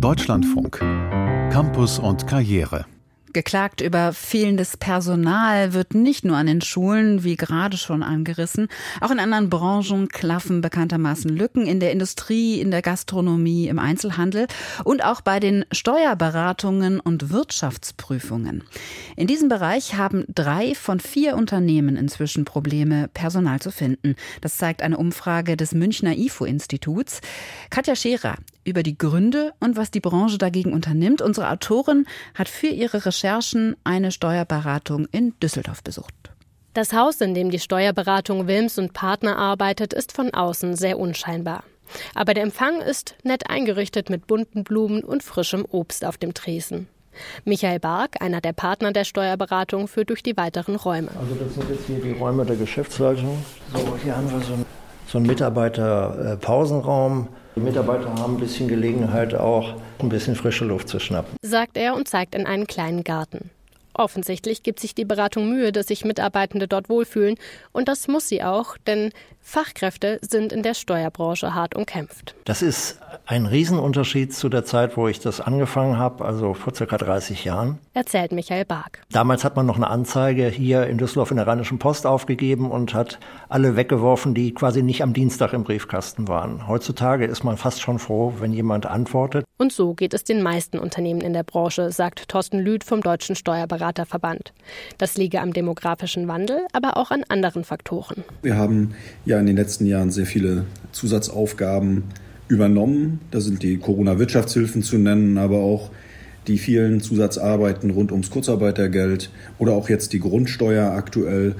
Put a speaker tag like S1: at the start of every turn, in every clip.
S1: Deutschlandfunk. Campus und Karriere.
S2: Geklagt über fehlendes Personal wird nicht nur an den Schulen, wie gerade schon angerissen. Auch in anderen Branchen klaffen bekanntermaßen Lücken in der Industrie, in der Gastronomie, im Einzelhandel und auch bei den Steuerberatungen und Wirtschaftsprüfungen. In diesem Bereich haben drei von vier Unternehmen inzwischen Probleme, Personal zu finden. Das zeigt eine Umfrage des Münchner IFO-Instituts. Katja Scherer über die Gründe und was die Branche dagegen unternimmt. Unsere Autorin hat für ihre Recherchen eine Steuerberatung in Düsseldorf besucht.
S3: Das Haus, in dem die Steuerberatung Wilms und Partner arbeitet, ist von außen sehr unscheinbar. Aber der Empfang ist nett eingerichtet mit bunten Blumen und frischem Obst auf dem Tresen. Michael Bark, einer der Partner der Steuerberatung, führt durch die weiteren Räume.
S4: Also das sind jetzt hier die Räume der Geschäftsleitung. So, hier haben wir so einen, so einen Mitarbeiter-Pausenraum. Die Mitarbeiter haben ein bisschen Gelegenheit, auch ein bisschen frische Luft zu schnappen.
S3: Sagt er und zeigt in einen kleinen Garten. Offensichtlich gibt sich die Beratung Mühe, dass sich Mitarbeitende dort wohlfühlen. Und das muss sie auch, denn Fachkräfte sind in der Steuerbranche hart umkämpft.
S4: Das ist ein Riesenunterschied zu der Zeit, wo ich das angefangen habe, also vor circa 30 Jahren.
S3: Erzählt Michael Bark.
S4: Damals hat man noch eine Anzeige hier in Düsseldorf in der Rheinischen Post aufgegeben und hat alle weggeworfen, die quasi nicht am Dienstag im Briefkasten waren. Heutzutage ist man fast schon froh, wenn jemand antwortet.
S3: Und so geht es den meisten Unternehmen in der Branche, sagt Thorsten Lüth vom Deutschen Steuerberaterverband. Das liege am demografischen Wandel, aber auch an anderen Faktoren.
S5: Wir haben ja in den letzten Jahren sehr viele Zusatzaufgaben übernommen. Da sind die Corona-Wirtschaftshilfen zu nennen, aber auch die vielen Zusatzarbeiten rund ums Kurzarbeitergeld oder auch jetzt die Grundsteuer aktuell.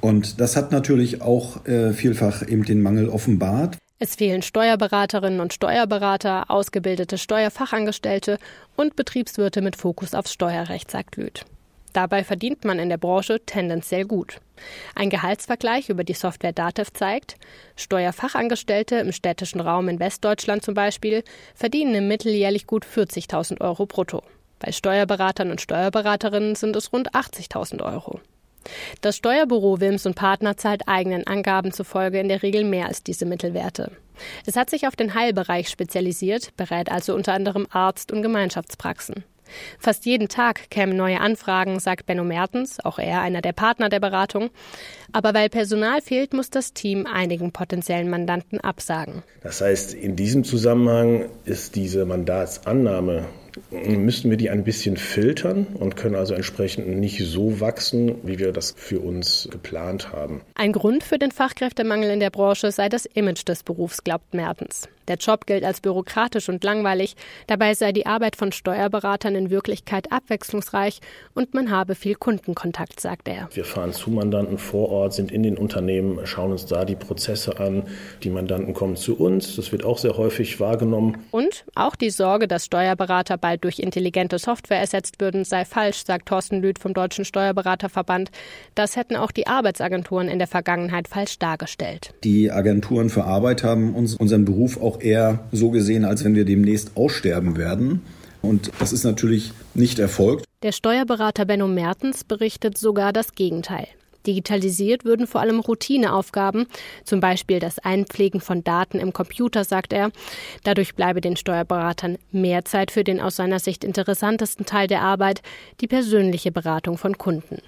S5: Und das hat natürlich auch äh, vielfach eben den Mangel offenbart.
S3: Es fehlen Steuerberaterinnen und Steuerberater, ausgebildete Steuerfachangestellte und Betriebswirte mit Fokus aufs Steuerrecht, sagt Lüth. Dabei verdient man in der Branche tendenziell gut. Ein Gehaltsvergleich über die Software Datev zeigt, Steuerfachangestellte im städtischen Raum in Westdeutschland zum Beispiel verdienen im Mittel jährlich gut 40.000 Euro brutto. Bei Steuerberatern und Steuerberaterinnen sind es rund 80.000 Euro. Das Steuerbüro Wilms und Partner zahlt eigenen Angaben zufolge in der Regel mehr als diese Mittelwerte. Es hat sich auf den Heilbereich spezialisiert, berät also unter anderem Arzt- und Gemeinschaftspraxen. Fast jeden Tag kämen neue Anfragen, sagt Benno Mertens, auch er einer der Partner der Beratung. Aber weil Personal fehlt, muss das Team einigen potenziellen Mandanten absagen.
S6: Das heißt, in diesem Zusammenhang ist diese Mandatsannahme müssten wir die ein bisschen filtern und können also entsprechend nicht so wachsen, wie wir das für uns geplant haben.
S3: Ein Grund für den Fachkräftemangel in der Branche sei das Image des Berufs, glaubt Mertens. Der Job gilt als bürokratisch und langweilig, dabei sei die Arbeit von Steuerberatern in Wirklichkeit abwechslungsreich und man habe viel Kundenkontakt, sagt er.
S6: Wir fahren zu Mandanten vor Ort, sind in den Unternehmen, schauen uns da die Prozesse an. Die Mandanten kommen zu uns, das wird auch sehr häufig wahrgenommen.
S3: Und auch die Sorge, dass Steuerberater bald durch intelligente Software ersetzt würden, sei falsch, sagt Thorsten Lüth vom Deutschen Steuerberaterverband. Das hätten auch die Arbeitsagenturen in der Vergangenheit falsch dargestellt.
S5: Die Agenturen für Arbeit haben uns unseren Beruf auch eher so gesehen, als wenn wir demnächst aussterben werden. Und das ist natürlich nicht erfolgt.
S3: Der Steuerberater Benno Mertens berichtet sogar das Gegenteil. Digitalisiert würden vor allem Routineaufgaben, zum Beispiel das Einpflegen von Daten im Computer, sagt er. Dadurch bleibe den Steuerberatern mehr Zeit für den aus seiner Sicht interessantesten Teil der Arbeit, die persönliche Beratung von Kunden.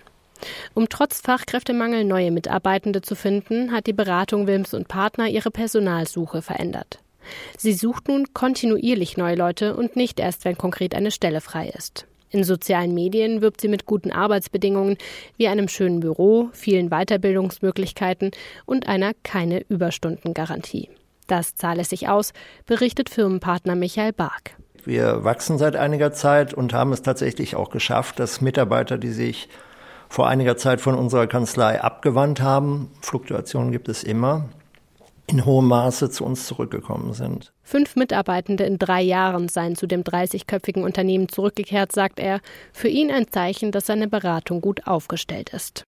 S3: Um trotz Fachkräftemangel neue Mitarbeitende zu finden, hat die Beratung Wilms und Partner ihre Personalsuche verändert. Sie sucht nun kontinuierlich neue Leute und nicht erst, wenn konkret eine Stelle frei ist. In sozialen Medien wirbt sie mit guten Arbeitsbedingungen wie einem schönen Büro, vielen Weiterbildungsmöglichkeiten und einer keine Überstundengarantie. Das zahle sich aus, berichtet Firmenpartner Michael Bark.
S4: Wir wachsen seit einiger Zeit und haben es tatsächlich auch geschafft, dass Mitarbeiter, die sich vor einiger Zeit von unserer Kanzlei abgewandt haben, Fluktuationen gibt es immer, in hohem Maße zu uns zurückgekommen sind.
S3: Fünf Mitarbeitende in drei Jahren seien zu dem 30-köpfigen Unternehmen zurückgekehrt, sagt er. Für ihn ein Zeichen, dass seine Beratung gut aufgestellt ist.